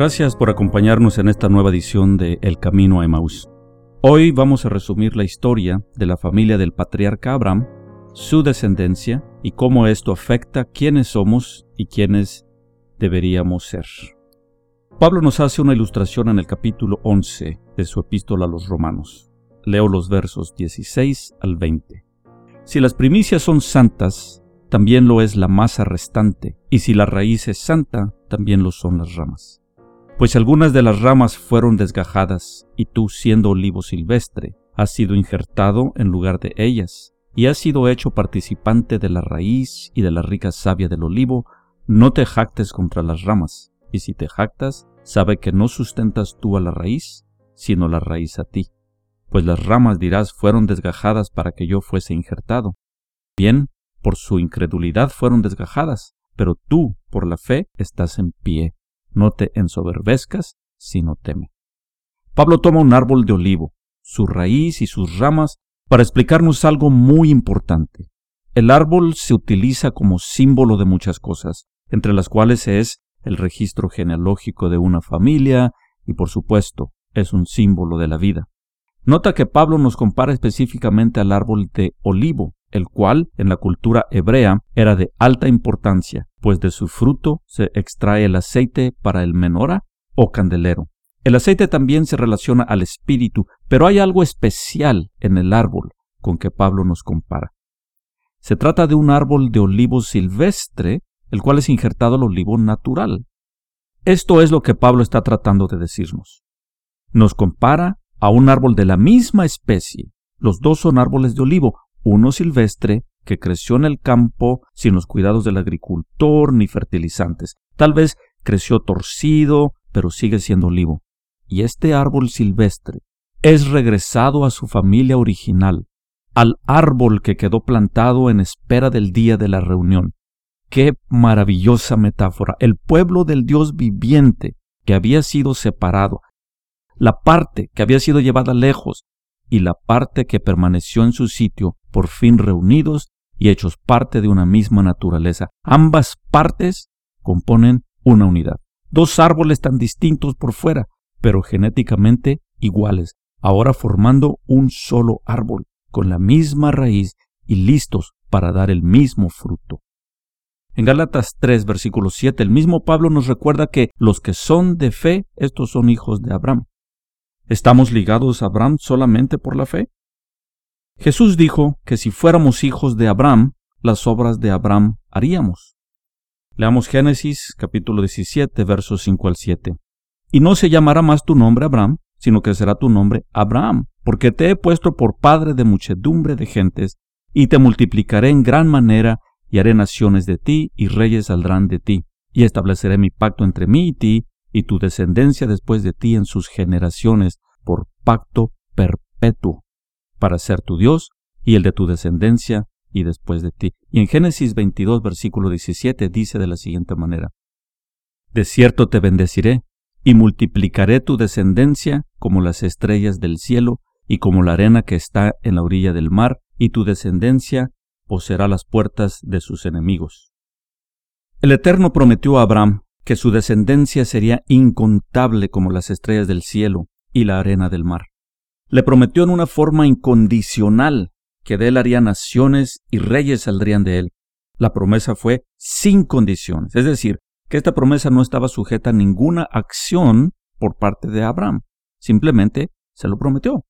Gracias por acompañarnos en esta nueva edición de El Camino a Emaús. Hoy vamos a resumir la historia de la familia del patriarca Abraham, su descendencia y cómo esto afecta quiénes somos y quiénes deberíamos ser. Pablo nos hace una ilustración en el capítulo 11 de su epístola a los romanos. Leo los versos 16 al 20. Si las primicias son santas, también lo es la masa restante, y si la raíz es santa, también lo son las ramas pues algunas de las ramas fueron desgajadas, y tú, siendo olivo silvestre, has sido injertado en lugar de ellas, y has sido hecho participante de la raíz y de la rica savia del olivo, no te jactes contra las ramas, y si te jactas, sabe que no sustentas tú a la raíz, sino la raíz a ti. Pues las ramas, dirás, fueron desgajadas para que yo fuese injertado. Bien, por su incredulidad fueron desgajadas, pero tú, por la fe, estás en pie. No te ensoberbezcas, sino teme. Pablo toma un árbol de olivo, su raíz y sus ramas, para explicarnos algo muy importante. El árbol se utiliza como símbolo de muchas cosas, entre las cuales es el registro genealógico de una familia y por supuesto es un símbolo de la vida. Nota que Pablo nos compara específicamente al árbol de olivo, el cual en la cultura hebrea era de alta importancia, pues de su fruto se extrae el aceite para el menora o candelero. El aceite también se relaciona al espíritu, pero hay algo especial en el árbol con que Pablo nos compara. Se trata de un árbol de olivo silvestre, el cual es injertado al olivo natural. Esto es lo que Pablo está tratando de decirnos. Nos compara a un árbol de la misma especie. Los dos son árboles de olivo, uno silvestre que creció en el campo sin los cuidados del agricultor ni fertilizantes. Tal vez creció torcido, pero sigue siendo olivo. Y este árbol silvestre es regresado a su familia original, al árbol que quedó plantado en espera del día de la reunión. Qué maravillosa metáfora. El pueblo del Dios viviente que había sido separado, la parte que había sido llevada lejos y la parte que permaneció en su sitio por fin reunidos y hechos parte de una misma naturaleza. Ambas partes componen una unidad. Dos árboles tan distintos por fuera, pero genéticamente iguales, ahora formando un solo árbol, con la misma raíz y listos para dar el mismo fruto. En Gálatas 3, versículo 7, el mismo Pablo nos recuerda que los que son de fe, estos son hijos de Abraham. ¿Estamos ligados a Abraham solamente por la fe? Jesús dijo que si fuéramos hijos de Abraham, las obras de Abraham haríamos. Leamos Génesis capítulo 17 versos 5 al 7. Y no se llamará más tu nombre Abraham, sino que será tu nombre Abraham, porque te he puesto por padre de muchedumbre de gentes, y te multiplicaré en gran manera, y haré naciones de ti, y reyes saldrán de ti, y estableceré mi pacto entre mí y ti, y tu descendencia después de ti en sus generaciones, por pacto perpetuo para ser tu Dios y el de tu descendencia y después de ti. Y en Génesis 22, versículo 17 dice de la siguiente manera, De cierto te bendeciré y multiplicaré tu descendencia como las estrellas del cielo y como la arena que está en la orilla del mar, y tu descendencia poseerá las puertas de sus enemigos. El Eterno prometió a Abraham que su descendencia sería incontable como las estrellas del cielo y la arena del mar. Le prometió en una forma incondicional que de él haría naciones y reyes saldrían de él. La promesa fue sin condiciones, es decir, que esta promesa no estaba sujeta a ninguna acción por parte de Abraham, simplemente se lo prometió.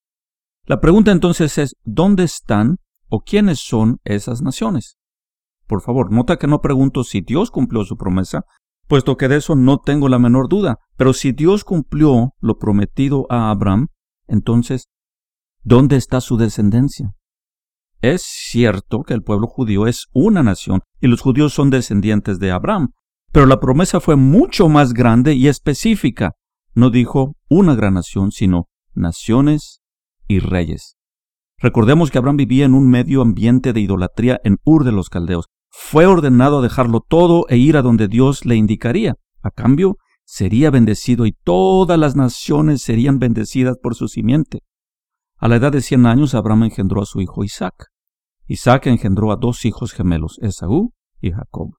La pregunta entonces es, ¿dónde están o quiénes son esas naciones? Por favor, nota que no pregunto si Dios cumplió su promesa, puesto que de eso no tengo la menor duda, pero si Dios cumplió lo prometido a Abraham, entonces, ¿dónde está su descendencia? Es cierto que el pueblo judío es una nación y los judíos son descendientes de Abraham, pero la promesa fue mucho más grande y específica. No dijo una gran nación, sino naciones y reyes. Recordemos que Abraham vivía en un medio ambiente de idolatría en Ur de los Caldeos. Fue ordenado a dejarlo todo e ir a donde Dios le indicaría. A cambio, sería bendecido y todas las naciones serían bendecidas por su simiente. A la edad de cien años Abraham engendró a su hijo Isaac. Isaac engendró a dos hijos gemelos, Esaú y Jacob.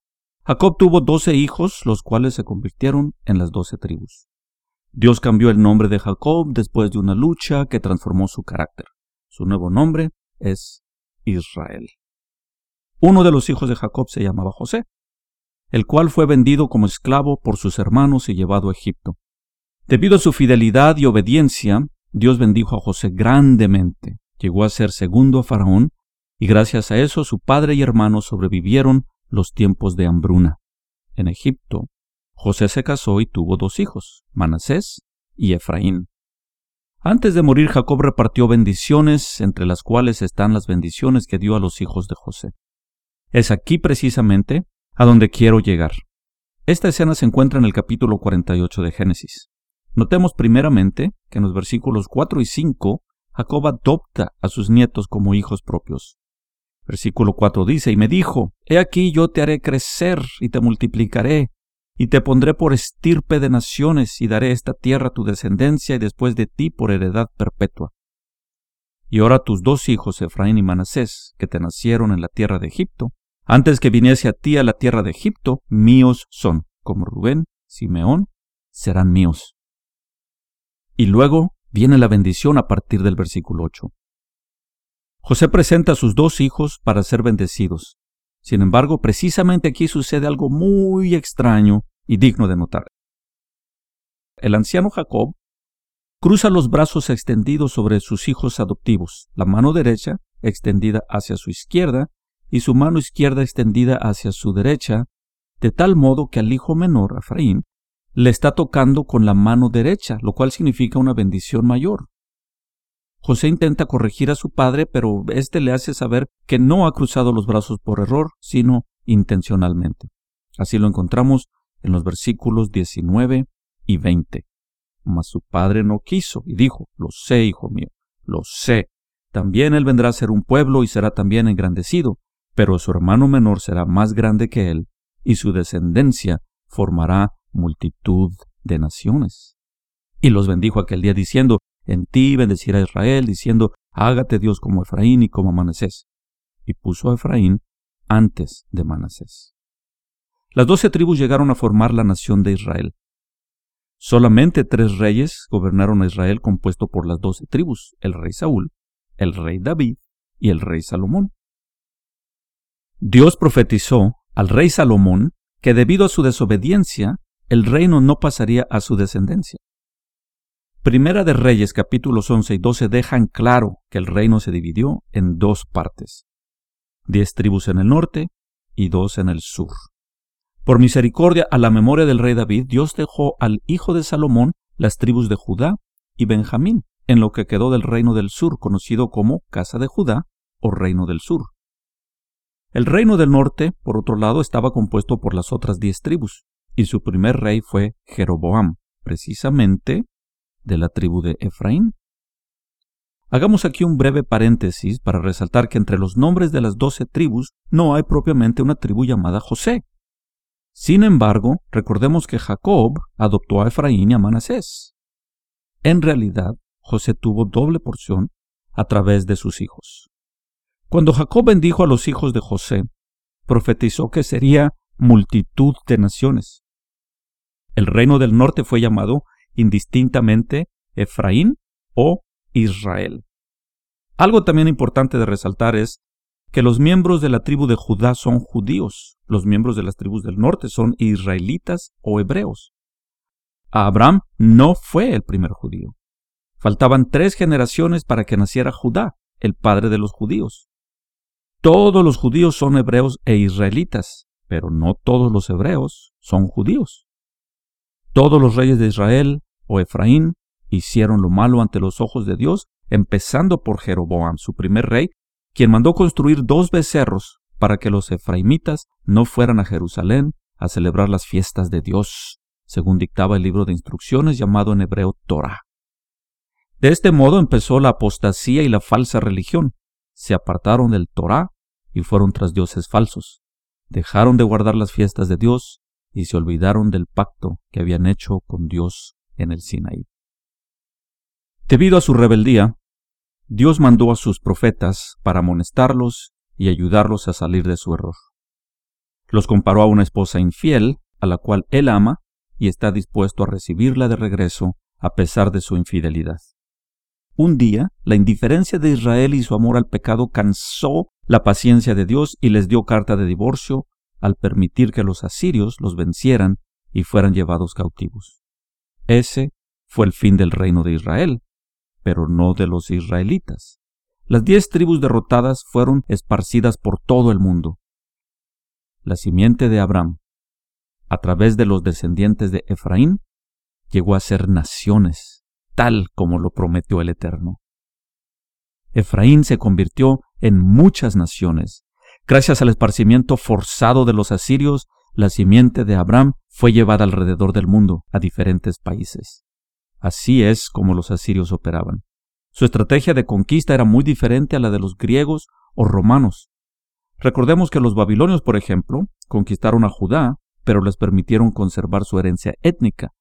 Jacob tuvo doce hijos, los cuales se convirtieron en las doce tribus. Dios cambió el nombre de Jacob después de una lucha que transformó su carácter. Su nuevo nombre es Israel. Uno de los hijos de Jacob se llamaba José, el cual fue vendido como esclavo por sus hermanos y llevado a Egipto. Debido a su fidelidad y obediencia, Dios bendijo a José grandemente. Llegó a ser segundo a Faraón, y gracias a eso su padre y hermanos sobrevivieron los tiempos de hambruna. En Egipto, José se casó y tuvo dos hijos, Manasés y Efraín. Antes de morir, Jacob repartió bendiciones, entre las cuales están las bendiciones que dio a los hijos de José. Es aquí precisamente a donde quiero llegar. Esta escena se encuentra en el capítulo 48 de Génesis. Notemos primeramente que en los versículos 4 y 5 Jacob adopta a sus nietos como hijos propios. Versículo 4 dice, y me dijo, He aquí yo te haré crecer y te multiplicaré, y te pondré por estirpe de naciones, y daré esta tierra a tu descendencia y después de ti por heredad perpetua. Y ahora tus dos hijos, Efraín y Manasés, que te nacieron en la tierra de Egipto, antes que viniese a ti a la tierra de Egipto, míos son, como Rubén, Simeón, serán míos. Y luego viene la bendición a partir del versículo 8. José presenta a sus dos hijos para ser bendecidos. Sin embargo, precisamente aquí sucede algo muy extraño y digno de notar. El anciano Jacob cruza los brazos extendidos sobre sus hijos adoptivos, la mano derecha extendida hacia su izquierda y su mano izquierda extendida hacia su derecha, de tal modo que al hijo menor, Efraín, le está tocando con la mano derecha, lo cual significa una bendición mayor. José intenta corregir a su padre, pero éste le hace saber que no ha cruzado los brazos por error, sino intencionalmente. Así lo encontramos en los versículos 19 y 20. Mas su padre no quiso y dijo, Lo sé, hijo mío, lo sé. También él vendrá a ser un pueblo y será también engrandecido, pero su hermano menor será más grande que él, y su descendencia formará multitud de naciones. Y los bendijo aquel día diciendo, en ti bendecirá Israel, diciendo, hágate Dios como Efraín y como Manasés. Y puso a Efraín antes de Manasés. Las doce tribus llegaron a formar la nación de Israel. Solamente tres reyes gobernaron a Israel compuesto por las doce tribus, el rey Saúl, el rey David y el rey Salomón. Dios profetizó al rey Salomón que debido a su desobediencia, el reino no pasaría a su descendencia. Primera de Reyes capítulos 11 y 12 dejan claro que el reino se dividió en dos partes, diez tribus en el norte y dos en el sur. Por misericordia a la memoria del rey David, Dios dejó al hijo de Salomón las tribus de Judá y Benjamín, en lo que quedó del reino del sur, conocido como Casa de Judá o Reino del Sur. El reino del norte, por otro lado, estaba compuesto por las otras diez tribus, y su primer rey fue Jeroboam, precisamente de la tribu de Efraín. Hagamos aquí un breve paréntesis para resaltar que entre los nombres de las doce tribus no hay propiamente una tribu llamada José. Sin embargo, recordemos que Jacob adoptó a Efraín y a Manasés. En realidad, José tuvo doble porción a través de sus hijos. Cuando Jacob bendijo a los hijos de José, profetizó que sería multitud de naciones. El reino del norte fue llamado indistintamente Efraín o Israel. Algo también importante de resaltar es que los miembros de la tribu de Judá son judíos, los miembros de las tribus del norte son israelitas o hebreos. Abraham no fue el primer judío. Faltaban tres generaciones para que naciera Judá, el padre de los judíos. Todos los judíos son hebreos e israelitas, pero no todos los hebreos son judíos. Todos los reyes de Israel o Efraín hicieron lo malo ante los ojos de Dios, empezando por Jeroboam, su primer rey, quien mandó construir dos becerros para que los efraimitas no fueran a Jerusalén a celebrar las fiestas de Dios, según dictaba el libro de instrucciones llamado en hebreo Torah. De este modo empezó la apostasía y la falsa religión. Se apartaron del Torah y fueron tras dioses falsos. Dejaron de guardar las fiestas de Dios y se olvidaron del pacto que habían hecho con Dios en el Sinaí. Debido a su rebeldía, Dios mandó a sus profetas para amonestarlos y ayudarlos a salir de su error. Los comparó a una esposa infiel, a la cual él ama y está dispuesto a recibirla de regreso a pesar de su infidelidad. Un día, la indiferencia de Israel y su amor al pecado cansó la paciencia de Dios y les dio carta de divorcio al permitir que los asirios los vencieran y fueran llevados cautivos. Ese fue el fin del reino de Israel, pero no de los israelitas. Las diez tribus derrotadas fueron esparcidas por todo el mundo. La simiente de Abraham, a través de los descendientes de Efraín, llegó a ser naciones, tal como lo prometió el Eterno. Efraín se convirtió en muchas naciones. Gracias al esparcimiento forzado de los asirios, la simiente de Abraham fue llevada alrededor del mundo, a diferentes países. Así es como los asirios operaban. Su estrategia de conquista era muy diferente a la de los griegos o romanos. Recordemos que los babilonios, por ejemplo, conquistaron a Judá, pero les permitieron conservar su herencia étnica.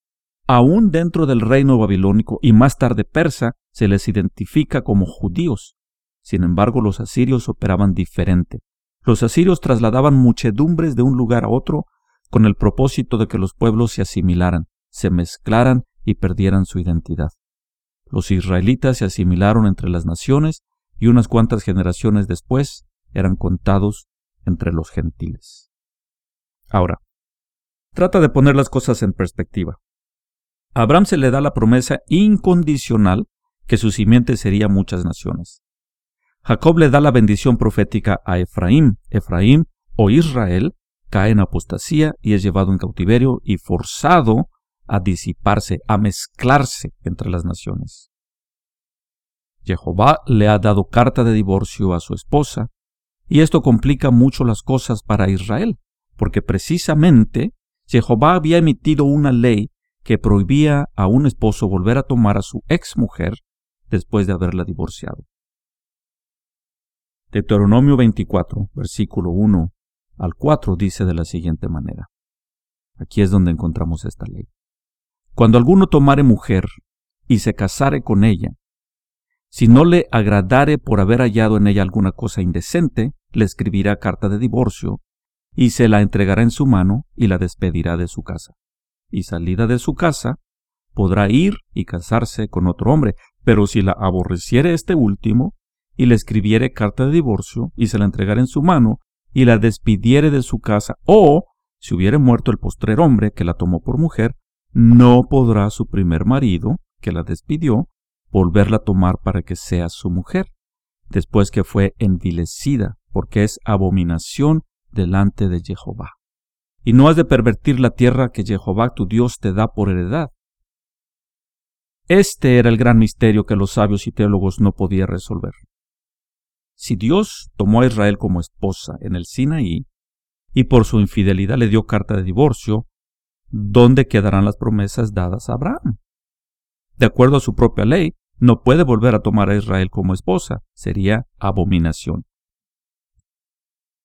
Aún dentro del reino babilónico y más tarde persa, se les identifica como judíos. Sin embargo, los asirios operaban diferente. Los asirios trasladaban muchedumbres de un lugar a otro con el propósito de que los pueblos se asimilaran, se mezclaran y perdieran su identidad. Los israelitas se asimilaron entre las naciones y unas cuantas generaciones después eran contados entre los gentiles. Ahora, trata de poner las cosas en perspectiva. A Abraham se le da la promesa incondicional que su simiente sería muchas naciones. Jacob le da la bendición profética a Efraín. Efraín o Israel cae en apostasía y es llevado en cautiverio y forzado a disiparse, a mezclarse entre las naciones. Jehová le ha dado carta de divorcio a su esposa, y esto complica mucho las cosas para Israel, porque precisamente Jehová había emitido una ley que prohibía a un esposo volver a tomar a su ex mujer después de haberla divorciado. Deuteronomio 24, versículo 1 al 4 dice de la siguiente manera. Aquí es donde encontramos esta ley. Cuando alguno tomare mujer y se casare con ella, si no le agradare por haber hallado en ella alguna cosa indecente, le escribirá carta de divorcio, y se la entregará en su mano y la despedirá de su casa. Y salida de su casa, podrá ir y casarse con otro hombre, pero si la aborreciere este último, y le escribiere carta de divorcio, y se la entregara en su mano, y la despidiere de su casa, o si hubiere muerto el postrer hombre que la tomó por mujer, no podrá su primer marido, que la despidió, volverla a tomar para que sea su mujer, después que fue envilecida, porque es abominación delante de Jehová. Y no has de pervertir la tierra que Jehová tu Dios te da por heredad. Este era el gran misterio que los sabios y teólogos no podían resolver. Si Dios tomó a Israel como esposa en el Sinaí, y por su infidelidad le dio carta de divorcio, ¿dónde quedarán las promesas dadas a Abraham? De acuerdo a su propia ley, no puede volver a tomar a Israel como esposa, sería abominación.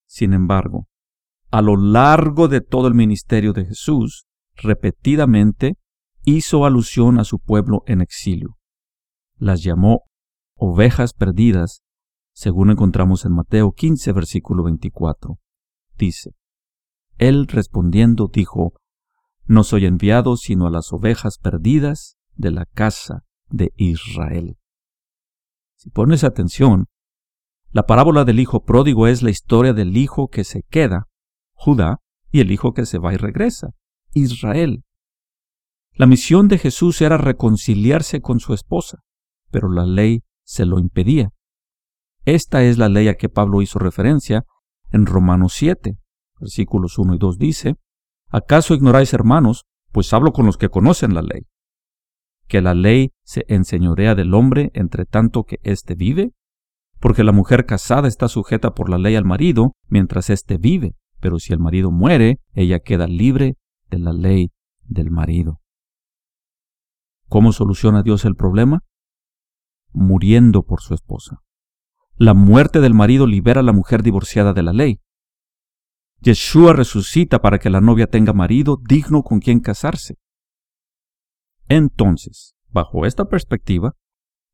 Sin embargo, a lo largo de todo el ministerio de Jesús, repetidamente hizo alusión a su pueblo en exilio. Las llamó ovejas perdidas, según encontramos en Mateo 15, versículo 24. Dice, Él respondiendo dijo, no soy enviado sino a las ovejas perdidas de la casa de Israel. Si pones atención, la parábola del hijo pródigo es la historia del hijo que se queda, Judá, y el hijo que se va y regresa, Israel. La misión de Jesús era reconciliarse con su esposa, pero la ley se lo impedía. Esta es la ley a que Pablo hizo referencia en Romanos 7, versículos 1 y 2 dice, ¿Acaso ignoráis, hermanos, pues hablo con los que conocen la ley? ¿Que la ley se enseñorea del hombre entre tanto que éste vive? Porque la mujer casada está sujeta por la ley al marido mientras éste vive, pero si el marido muere, ella queda libre de la ley del marido. ¿Cómo soluciona Dios el problema? Muriendo por su esposa. La muerte del marido libera a la mujer divorciada de la ley. Yeshua resucita para que la novia tenga marido digno con quien casarse. Entonces, bajo esta perspectiva,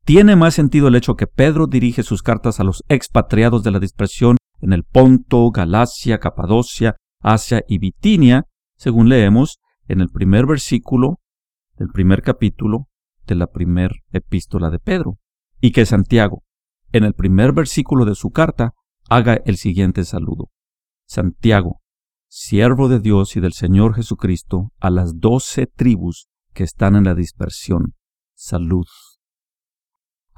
tiene más sentido el hecho que Pedro dirige sus cartas a los expatriados de la dispersión en el Ponto, Galacia, Capadocia, Asia y Bitinia, según leemos en el primer versículo del primer capítulo de la primer epístola de Pedro, y que Santiago, en el primer versículo de su carta, haga el siguiente saludo. Santiago, siervo de Dios y del Señor Jesucristo, a las doce tribus que están en la dispersión. Salud.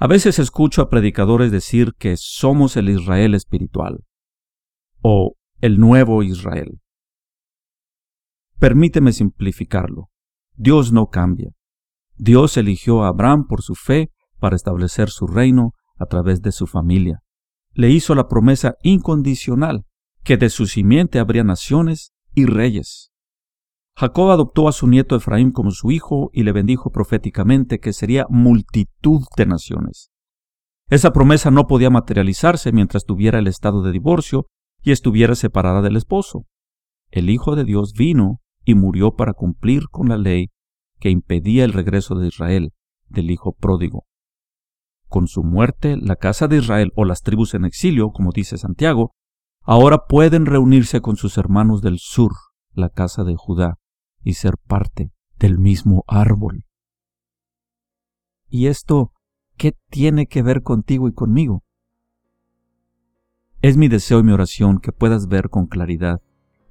A veces escucho a predicadores decir que somos el Israel espiritual o el nuevo Israel. Permíteme simplificarlo. Dios no cambia. Dios eligió a Abraham por su fe para establecer su reino a través de su familia. Le hizo la promesa incondicional que de su simiente habría naciones y reyes. Jacob adoptó a su nieto Efraín como su hijo y le bendijo proféticamente que sería multitud de naciones. Esa promesa no podía materializarse mientras tuviera el estado de divorcio y estuviera separada del esposo. El Hijo de Dios vino y murió para cumplir con la ley que impedía el regreso de Israel, del Hijo pródigo. Con su muerte, la casa de Israel o las tribus en exilio, como dice Santiago, ahora pueden reunirse con sus hermanos del sur, la casa de Judá, y ser parte del mismo árbol. ¿Y esto qué tiene que ver contigo y conmigo? Es mi deseo y mi oración que puedas ver con claridad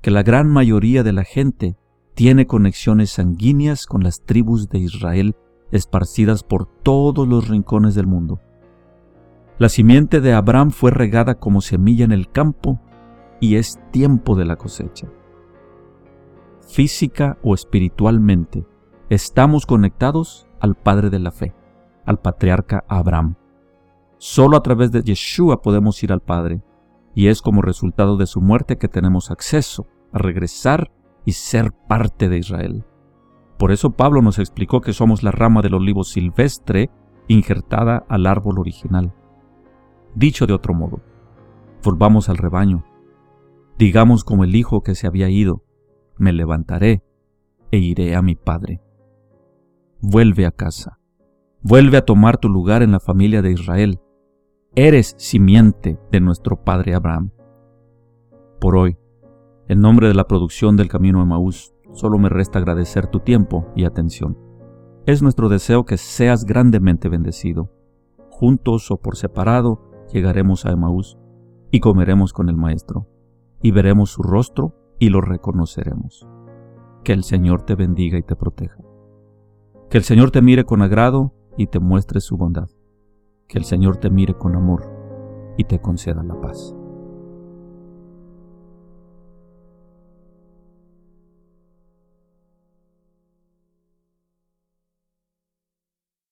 que la gran mayoría de la gente tiene conexiones sanguíneas con las tribus de Israel esparcidas por todos los rincones del mundo. La simiente de Abraham fue regada como semilla en el campo y es tiempo de la cosecha física o espiritualmente, estamos conectados al Padre de la fe, al patriarca Abraham. Solo a través de Yeshua podemos ir al Padre, y es como resultado de su muerte que tenemos acceso a regresar y ser parte de Israel. Por eso Pablo nos explicó que somos la rama del olivo silvestre injertada al árbol original. Dicho de otro modo, volvamos al rebaño. Digamos como el hijo que se había ido, me levantaré e iré a mi Padre. Vuelve a casa, vuelve a tomar tu lugar en la familia de Israel. Eres simiente de nuestro Padre Abraham. Por hoy, en nombre de la producción del Camino a Maús, solo me resta agradecer tu tiempo y atención. Es nuestro deseo que seas grandemente bendecido. Juntos o por separado llegaremos a Emaús y comeremos con el Maestro, y veremos su rostro y lo reconoceremos. Que el Señor te bendiga y te proteja. Que el Señor te mire con agrado y te muestre su bondad. Que el Señor te mire con amor y te conceda la paz.